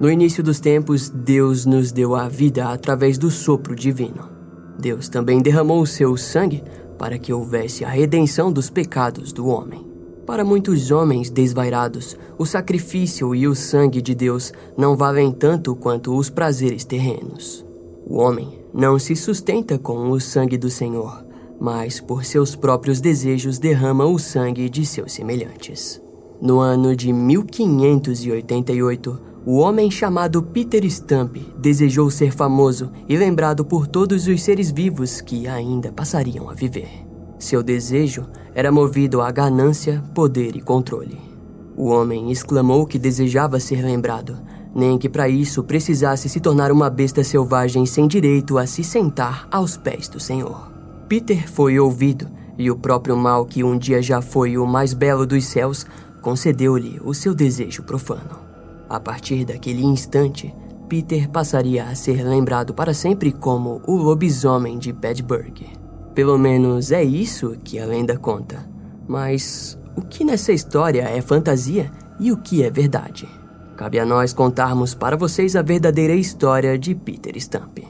No início dos tempos, Deus nos deu a vida através do sopro divino. Deus também derramou o seu sangue para que houvesse a redenção dos pecados do homem. Para muitos homens desvairados, o sacrifício e o sangue de Deus não valem tanto quanto os prazeres terrenos. O homem não se sustenta com o sangue do Senhor, mas por seus próprios desejos derrama o sangue de seus semelhantes. No ano de 1588, o homem chamado Peter Stump desejou ser famoso e lembrado por todos os seres vivos que ainda passariam a viver. Seu desejo era movido à ganância, poder e controle. O homem exclamou que desejava ser lembrado, nem que para isso precisasse se tornar uma besta selvagem sem direito a se sentar aos pés do Senhor. Peter foi ouvido e o próprio mal que um dia já foi o mais belo dos céus concedeu-lhe o seu desejo profano. A partir daquele instante, Peter passaria a ser lembrado para sempre como o lobisomem de Bedburg. Pelo menos é isso que a lenda conta. Mas o que nessa história é fantasia e o que é verdade? Cabe a nós contarmos para vocês a verdadeira história de Peter Stump.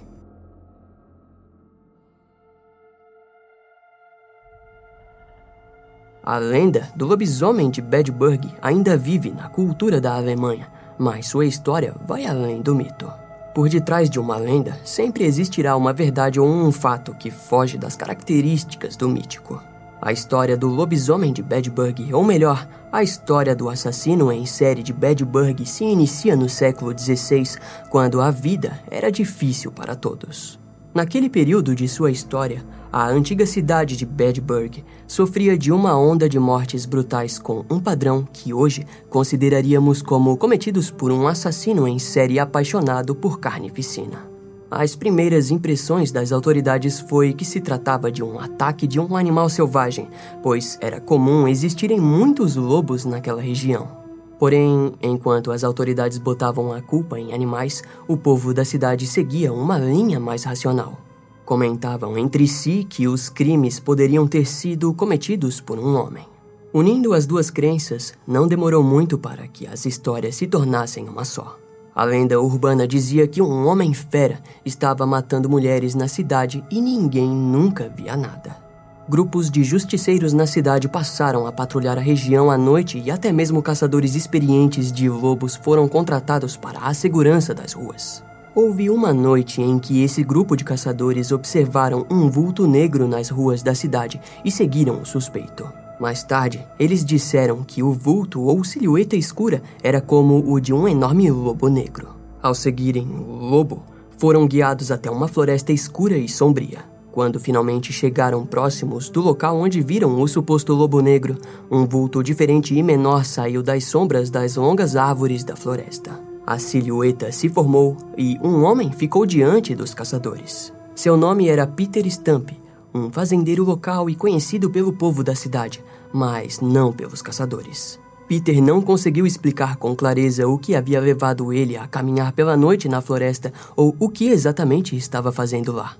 A lenda do lobisomem de Bedburg ainda vive na cultura da Alemanha mas sua história vai além do mito. Por detrás de uma lenda sempre existirá uma verdade ou um fato que foge das características do mítico. A história do lobisomem de Bedburg, ou melhor, a história do assassino em série de Bedburg se inicia no século XVI, quando a vida era difícil para todos. Naquele período de sua história, a antiga cidade de Bedburg sofria de uma onda de mortes brutais com um padrão que hoje consideraríamos como cometidos por um assassino em série apaixonado por carnificina. As primeiras impressões das autoridades foi que se tratava de um ataque de um animal selvagem, pois era comum existirem muitos lobos naquela região. Porém, enquanto as autoridades botavam a culpa em animais, o povo da cidade seguia uma linha mais racional. Comentavam entre si que os crimes poderiam ter sido cometidos por um homem. Unindo as duas crenças, não demorou muito para que as histórias se tornassem uma só. A lenda urbana dizia que um homem fera estava matando mulheres na cidade e ninguém nunca via nada grupos de justiceiros na cidade passaram a patrulhar a região à noite e até mesmo caçadores experientes de lobos foram contratados para a segurança das ruas. Houve uma noite em que esse grupo de caçadores observaram um vulto negro nas ruas da cidade e seguiram o suspeito. Mais tarde, eles disseram que o vulto ou silhueta escura era como o de um enorme lobo negro. Ao seguirem o lobo, foram guiados até uma floresta escura e sombria. Quando finalmente chegaram próximos do local onde viram o suposto lobo negro, um vulto diferente e menor saiu das sombras das longas árvores da floresta. A silhueta se formou e um homem ficou diante dos caçadores. Seu nome era Peter Stump, um fazendeiro local e conhecido pelo povo da cidade, mas não pelos caçadores. Peter não conseguiu explicar com clareza o que havia levado ele a caminhar pela noite na floresta ou o que exatamente estava fazendo lá.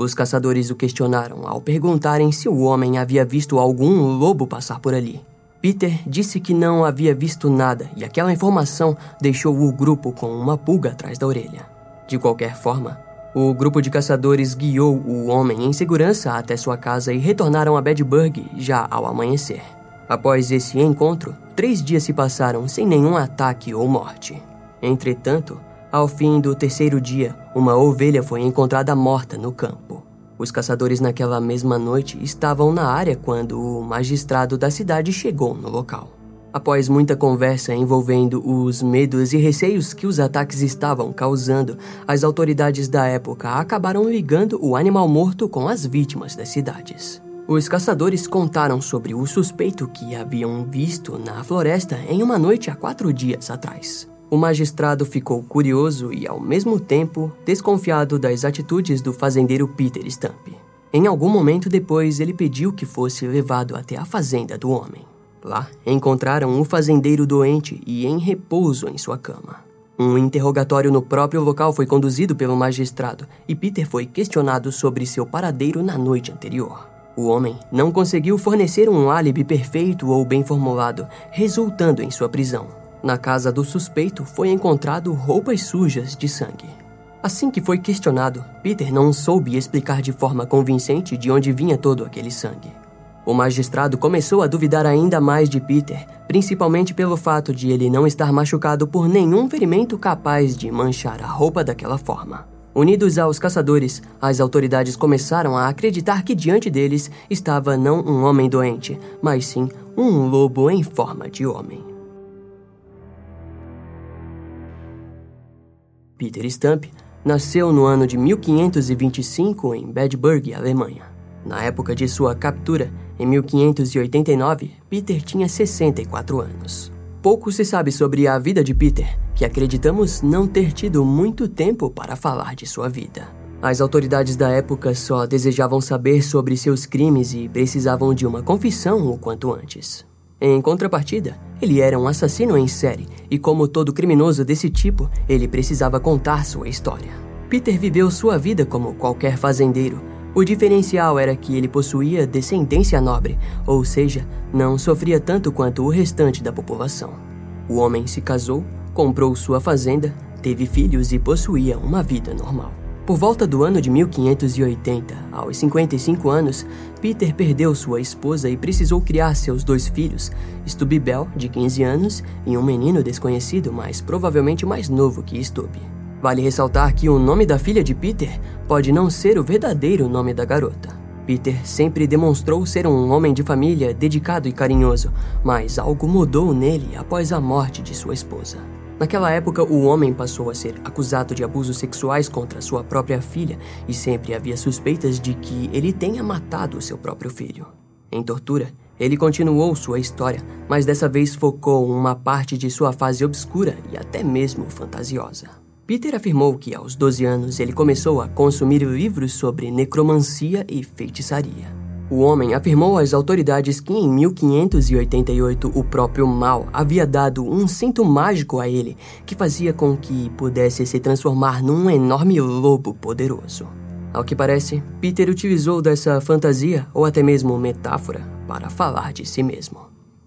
Os caçadores o questionaram ao perguntarem se o homem havia visto algum lobo passar por ali. Peter disse que não havia visto nada e aquela informação deixou o grupo com uma pulga atrás da orelha. De qualquer forma, o grupo de caçadores guiou o homem em segurança até sua casa e retornaram a Bedburg já ao amanhecer. Após esse encontro, três dias se passaram sem nenhum ataque ou morte. Entretanto, ao fim do terceiro dia, uma ovelha foi encontrada morta no campo. Os caçadores naquela mesma noite estavam na área quando o magistrado da cidade chegou no local. Após muita conversa envolvendo os medos e receios que os ataques estavam causando, as autoridades da época acabaram ligando o animal morto com as vítimas das cidades. Os caçadores contaram sobre o suspeito que haviam visto na floresta em uma noite há quatro dias atrás. O magistrado ficou curioso e, ao mesmo tempo, desconfiado das atitudes do fazendeiro Peter Stump. Em algum momento depois, ele pediu que fosse levado até a fazenda do homem. Lá, encontraram o fazendeiro doente e em repouso em sua cama. Um interrogatório no próprio local foi conduzido pelo magistrado e Peter foi questionado sobre seu paradeiro na noite anterior. O homem não conseguiu fornecer um álibi perfeito ou bem formulado, resultando em sua prisão. Na casa do suspeito foi encontrado roupas sujas de sangue. Assim que foi questionado, Peter não soube explicar de forma convincente de onde vinha todo aquele sangue. O magistrado começou a duvidar ainda mais de Peter, principalmente pelo fato de ele não estar machucado por nenhum ferimento capaz de manchar a roupa daquela forma. Unidos aos caçadores, as autoridades começaram a acreditar que diante deles estava não um homem doente, mas sim um lobo em forma de homem. Peter Stump nasceu no ano de 1525 em Bedburg, Alemanha. Na época de sua captura, em 1589, Peter tinha 64 anos. Pouco se sabe sobre a vida de Peter, que acreditamos não ter tido muito tempo para falar de sua vida. As autoridades da época só desejavam saber sobre seus crimes e precisavam de uma confissão o quanto antes. Em contrapartida, ele era um assassino em série e, como todo criminoso desse tipo, ele precisava contar sua história. Peter viveu sua vida como qualquer fazendeiro, o diferencial era que ele possuía descendência nobre, ou seja, não sofria tanto quanto o restante da população. O homem se casou, comprou sua fazenda, teve filhos e possuía uma vida normal. Por volta do ano de 1580, aos 55 anos, Peter perdeu sua esposa e precisou criar seus dois filhos, Stubibel, de 15 anos, e um menino desconhecido, mas provavelmente mais novo que Stub. Vale ressaltar que o nome da filha de Peter pode não ser o verdadeiro nome da garota. Peter sempre demonstrou ser um homem de família dedicado e carinhoso, mas algo mudou nele após a morte de sua esposa. Naquela época, o homem passou a ser acusado de abusos sexuais contra sua própria filha e sempre havia suspeitas de que ele tenha matado seu próprio filho. Em tortura, ele continuou sua história, mas dessa vez focou uma parte de sua fase obscura e até mesmo fantasiosa. Peter afirmou que aos 12 anos ele começou a consumir livros sobre necromancia e feitiçaria. O homem afirmou às autoridades que em 1588 o próprio mal havia dado um cinto mágico a ele que fazia com que pudesse se transformar num enorme lobo poderoso. Ao que parece, Peter utilizou dessa fantasia ou até mesmo metáfora para falar de si mesmo.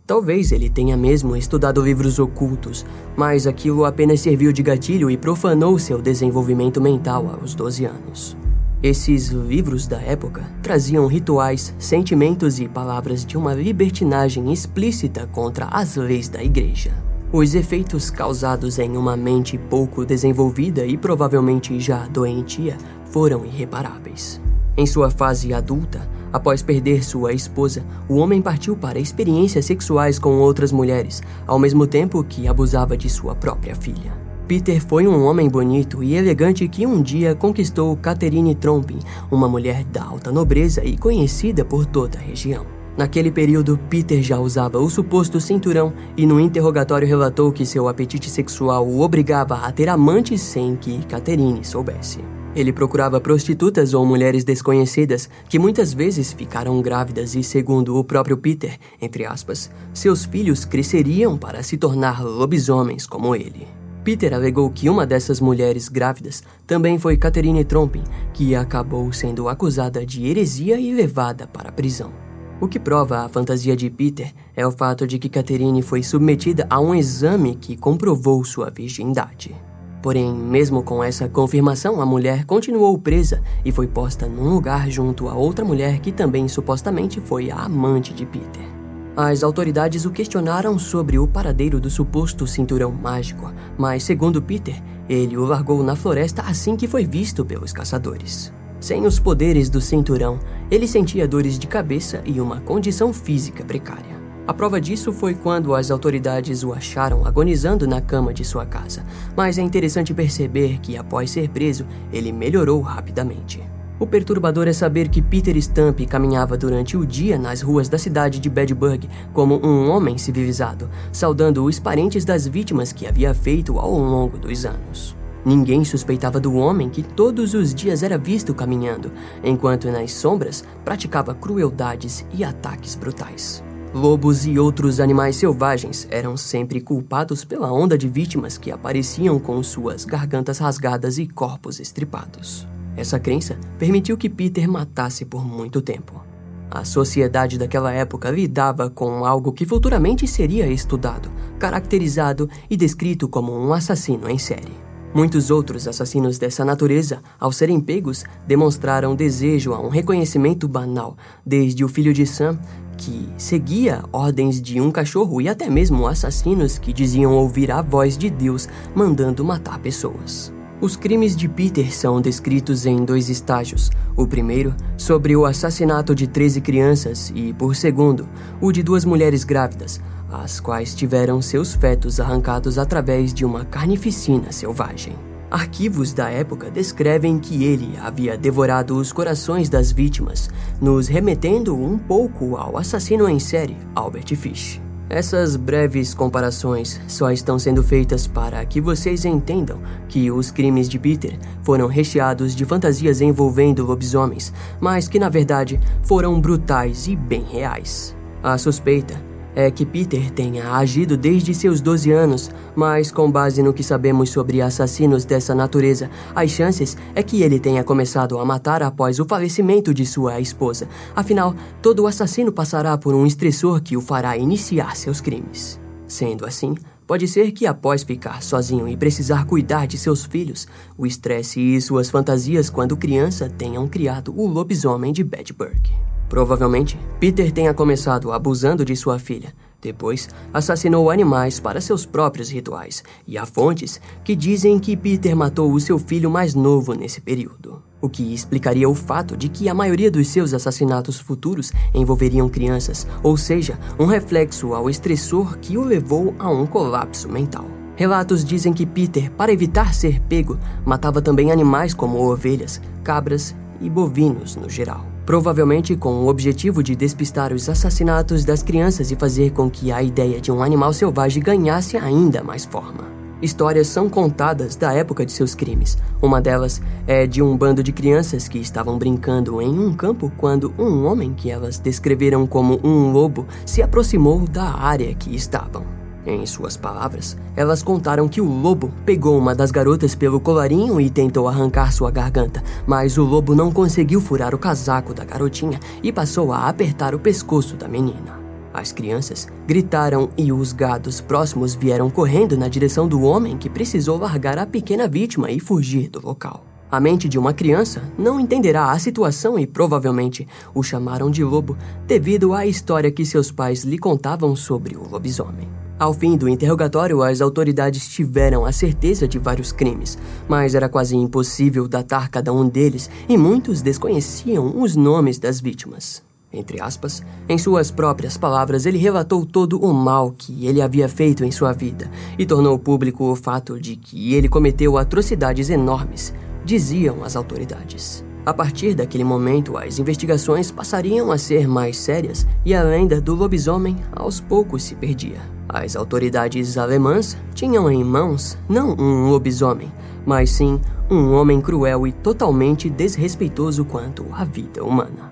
Talvez ele tenha mesmo estudado livros ocultos, mas aquilo apenas serviu de gatilho e profanou seu desenvolvimento mental aos 12 anos. Esses livros da época traziam rituais, sentimentos e palavras de uma libertinagem explícita contra as leis da igreja. Os efeitos causados em uma mente pouco desenvolvida e provavelmente já doentia foram irreparáveis. Em sua fase adulta, Após perder sua esposa, o homem partiu para experiências sexuais com outras mulheres, ao mesmo tempo que abusava de sua própria filha. Peter foi um homem bonito e elegante que um dia conquistou Catherine Trompin, uma mulher da alta nobreza e conhecida por toda a região. Naquele período, Peter já usava o suposto cinturão e no interrogatório relatou que seu apetite sexual o obrigava a ter amantes sem que Catherine soubesse. Ele procurava prostitutas ou mulheres desconhecidas que muitas vezes ficaram grávidas e, segundo o próprio Peter, entre aspas, seus filhos cresceriam para se tornar lobisomens como ele. Peter alegou que uma dessas mulheres grávidas também foi Catherine Trompin, que acabou sendo acusada de heresia e levada para a prisão. O que prova a fantasia de Peter é o fato de que Catherine foi submetida a um exame que comprovou sua virgindade. Porém, mesmo com essa confirmação, a mulher continuou presa e foi posta num lugar junto a outra mulher que também supostamente foi a amante de Peter. As autoridades o questionaram sobre o paradeiro do suposto cinturão mágico, mas, segundo Peter, ele o largou na floresta assim que foi visto pelos caçadores. Sem os poderes do cinturão, ele sentia dores de cabeça e uma condição física precária. A prova disso foi quando as autoridades o acharam agonizando na cama de sua casa, mas é interessante perceber que, após ser preso, ele melhorou rapidamente. O perturbador é saber que Peter Stump caminhava durante o dia nas ruas da cidade de Bedburg como um homem civilizado, saudando os parentes das vítimas que havia feito ao longo dos anos. Ninguém suspeitava do homem que todos os dias era visto caminhando, enquanto nas sombras praticava crueldades e ataques brutais. Lobos e outros animais selvagens eram sempre culpados pela onda de vítimas que apareciam com suas gargantas rasgadas e corpos estripados. Essa crença permitiu que Peter matasse por muito tempo. A sociedade daquela época lidava com algo que futuramente seria estudado, caracterizado e descrito como um assassino em série. Muitos outros assassinos dessa natureza, ao serem pegos, demonstraram desejo a um reconhecimento banal, desde o filho de Sam, que seguia ordens de um cachorro, e até mesmo assassinos que diziam ouvir a voz de Deus mandando matar pessoas. Os crimes de Peter são descritos em dois estágios. O primeiro, sobre o assassinato de 13 crianças, e, por segundo, o de duas mulheres grávidas, as quais tiveram seus fetos arrancados através de uma carnificina selvagem. Arquivos da época descrevem que ele havia devorado os corações das vítimas, nos remetendo um pouco ao assassino em série, Albert Fish. Essas breves comparações só estão sendo feitas para que vocês entendam que os crimes de Peter foram recheados de fantasias envolvendo lobisomens, mas que na verdade foram brutais e bem reais. A suspeita é que Peter tenha agido desde seus 12 anos, mas com base no que sabemos sobre assassinos dessa natureza, as chances é que ele tenha começado a matar após o falecimento de sua esposa. Afinal, todo assassino passará por um estressor que o fará iniciar seus crimes. Sendo assim, Pode ser que após ficar sozinho e precisar cuidar de seus filhos, o estresse e suas fantasias quando criança tenham criado o lobisomem de Bedburg. Provavelmente, Peter tenha começado abusando de sua filha. Depois, assassinou animais para seus próprios rituais, e há fontes que dizem que Peter matou o seu filho mais novo nesse período. O que explicaria o fato de que a maioria dos seus assassinatos futuros envolveriam crianças, ou seja, um reflexo ao estressor que o levou a um colapso mental. Relatos dizem que Peter, para evitar ser pego, matava também animais como ovelhas, cabras e bovinos no geral provavelmente com o objetivo de despistar os assassinatos das crianças e fazer com que a ideia de um animal selvagem ganhasse ainda mais forma. Histórias são contadas da época de seus crimes. Uma delas é de um bando de crianças que estavam brincando em um campo quando um homem que elas descreveram como um lobo se aproximou da área que estavam. Em suas palavras, elas contaram que o lobo pegou uma das garotas pelo colarinho e tentou arrancar sua garganta, mas o lobo não conseguiu furar o casaco da garotinha e passou a apertar o pescoço da menina. As crianças gritaram e os gados próximos vieram correndo na direção do homem que precisou largar a pequena vítima e fugir do local. A mente de uma criança não entenderá a situação e provavelmente o chamaram de lobo devido à história que seus pais lhe contavam sobre o lobisomem. Ao fim do interrogatório, as autoridades tiveram a certeza de vários crimes, mas era quase impossível datar cada um deles e muitos desconheciam os nomes das vítimas. Entre aspas, em suas próprias palavras, ele relatou todo o mal que ele havia feito em sua vida e tornou público o fato de que ele cometeu atrocidades enormes, diziam as autoridades. A partir daquele momento, as investigações passariam a ser mais sérias e a lenda do lobisomem aos poucos se perdia. As autoridades alemãs tinham em mãos não um lobisomem, mas sim um homem cruel e totalmente desrespeitoso quanto à vida humana.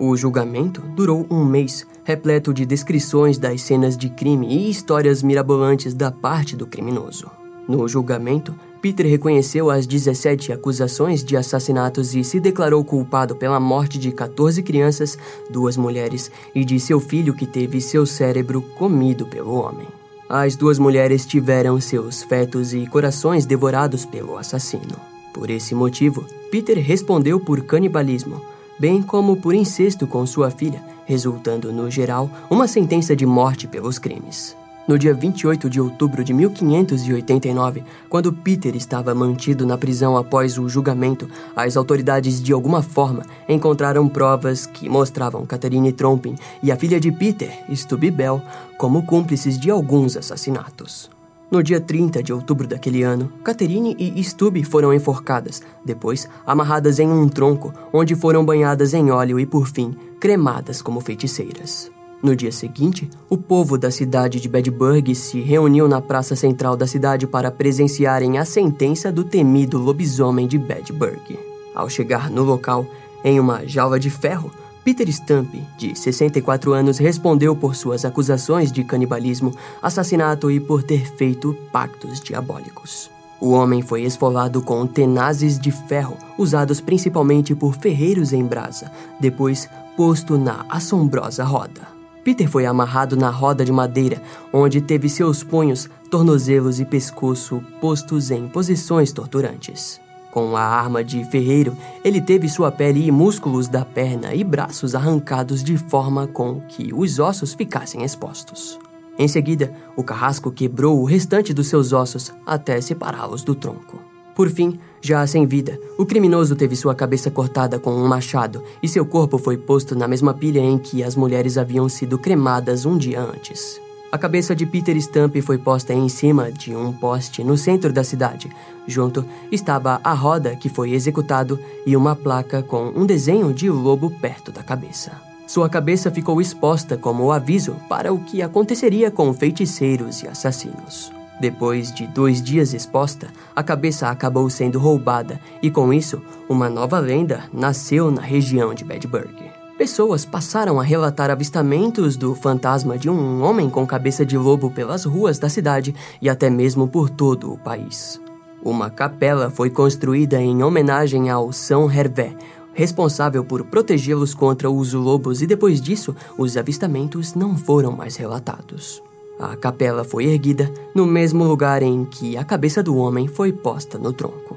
O julgamento durou um mês, repleto de descrições das cenas de crime e histórias mirabolantes da parte do criminoso. No julgamento, Peter reconheceu as 17 acusações de assassinatos e se declarou culpado pela morte de 14 crianças, duas mulheres e de seu filho que teve seu cérebro comido pelo homem. As duas mulheres tiveram seus fetos e corações devorados pelo assassino. Por esse motivo, Peter respondeu por canibalismo, bem como por incesto com sua filha, resultando, no geral, uma sentença de morte pelos crimes. No dia 28 de outubro de 1589, quando Peter estava mantido na prisão após o julgamento, as autoridades de alguma forma encontraram provas que mostravam Catherine Trompin e a filha de Peter, Stubby Bell, como cúmplices de alguns assassinatos. No dia 30 de outubro daquele ano, Catherine e Stubby foram enforcadas, depois amarradas em um tronco, onde foram banhadas em óleo e, por fim, cremadas como feiticeiras. No dia seguinte, o povo da cidade de Bedburg se reuniu na praça central da cidade para presenciarem a sentença do temido lobisomem de Bedburg. Ao chegar no local, em uma jaula de ferro, Peter Stump, de 64 anos, respondeu por suas acusações de canibalismo, assassinato e por ter feito pactos diabólicos. O homem foi esfolado com tenazes de ferro, usados principalmente por ferreiros em brasa, depois posto na assombrosa roda. Peter foi amarrado na roda de madeira, onde teve seus punhos, tornozelos e pescoço postos em posições torturantes. Com a arma de ferreiro, ele teve sua pele e músculos da perna e braços arrancados de forma com que os ossos ficassem expostos. Em seguida, o carrasco quebrou o restante dos seus ossos até separá-los do tronco. Por fim, já sem vida, o criminoso teve sua cabeça cortada com um machado e seu corpo foi posto na mesma pilha em que as mulheres haviam sido cremadas um dia antes. A cabeça de Peter Stump foi posta em cima de um poste no centro da cidade. Junto estava a roda que foi executado e uma placa com um desenho de lobo perto da cabeça. Sua cabeça ficou exposta como aviso para o que aconteceria com feiticeiros e assassinos. Depois de dois dias exposta, a cabeça acabou sendo roubada e, com isso, uma nova lenda nasceu na região de Bedburg. Pessoas passaram a relatar avistamentos do fantasma de um homem com cabeça de lobo pelas ruas da cidade e até mesmo por todo o país. Uma capela foi construída em homenagem ao São Hervé, responsável por protegê-los contra os lobos, e depois disso, os avistamentos não foram mais relatados. A capela foi erguida no mesmo lugar em que a cabeça do homem foi posta no tronco.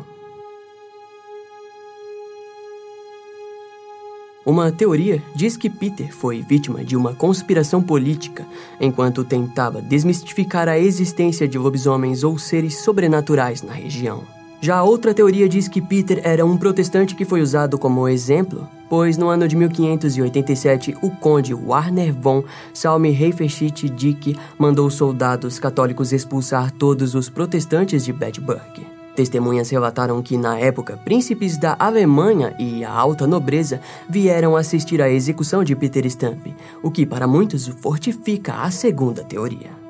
Uma teoria diz que Peter foi vítima de uma conspiração política enquanto tentava desmistificar a existência de lobisomens ou seres sobrenaturais na região. Já outra teoria diz que Peter era um protestante que foi usado como exemplo, pois no ano de 1587 o conde Warner von Salm-Heiferschitt-Dick mandou soldados católicos expulsar todos os protestantes de Bedburg. Testemunhas relataram que, na época, príncipes da Alemanha e a alta nobreza vieram assistir à execução de Peter Stump, o que para muitos fortifica a segunda teoria.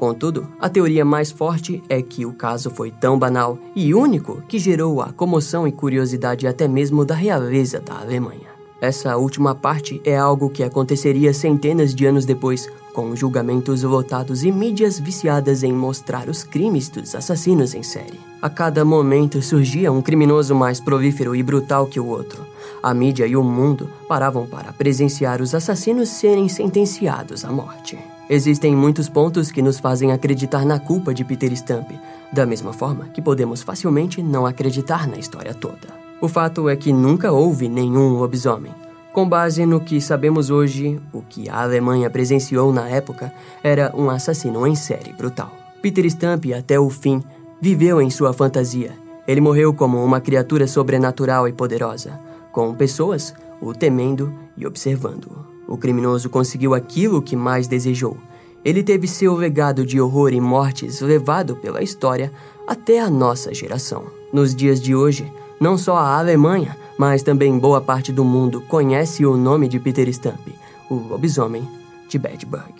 Contudo, a teoria mais forte é que o caso foi tão banal e único que gerou a comoção e curiosidade até mesmo da realeza da Alemanha. Essa última parte é algo que aconteceria centenas de anos depois, com julgamentos lotados e mídias viciadas em mostrar os crimes dos assassinos em série. A cada momento surgia um criminoso mais prolífero e brutal que o outro. A mídia e o mundo paravam para presenciar os assassinos serem sentenciados à morte. Existem muitos pontos que nos fazem acreditar na culpa de Peter Stump, da mesma forma que podemos facilmente não acreditar na história toda. O fato é que nunca houve nenhum lobisomem. Com base no que sabemos hoje, o que a Alemanha presenciou na época era um assassino em série brutal. Peter Stump, até o fim, viveu em sua fantasia. Ele morreu como uma criatura sobrenatural e poderosa, com pessoas o temendo e observando-o. O criminoso conseguiu aquilo que mais desejou. Ele teve seu legado de horror e mortes levado pela história até a nossa geração. Nos dias de hoje, não só a Alemanha, mas também boa parte do mundo conhece o nome de Peter Stump, o lobisomem de Bedburg.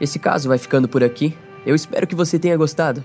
Esse caso vai ficando por aqui. Eu espero que você tenha gostado.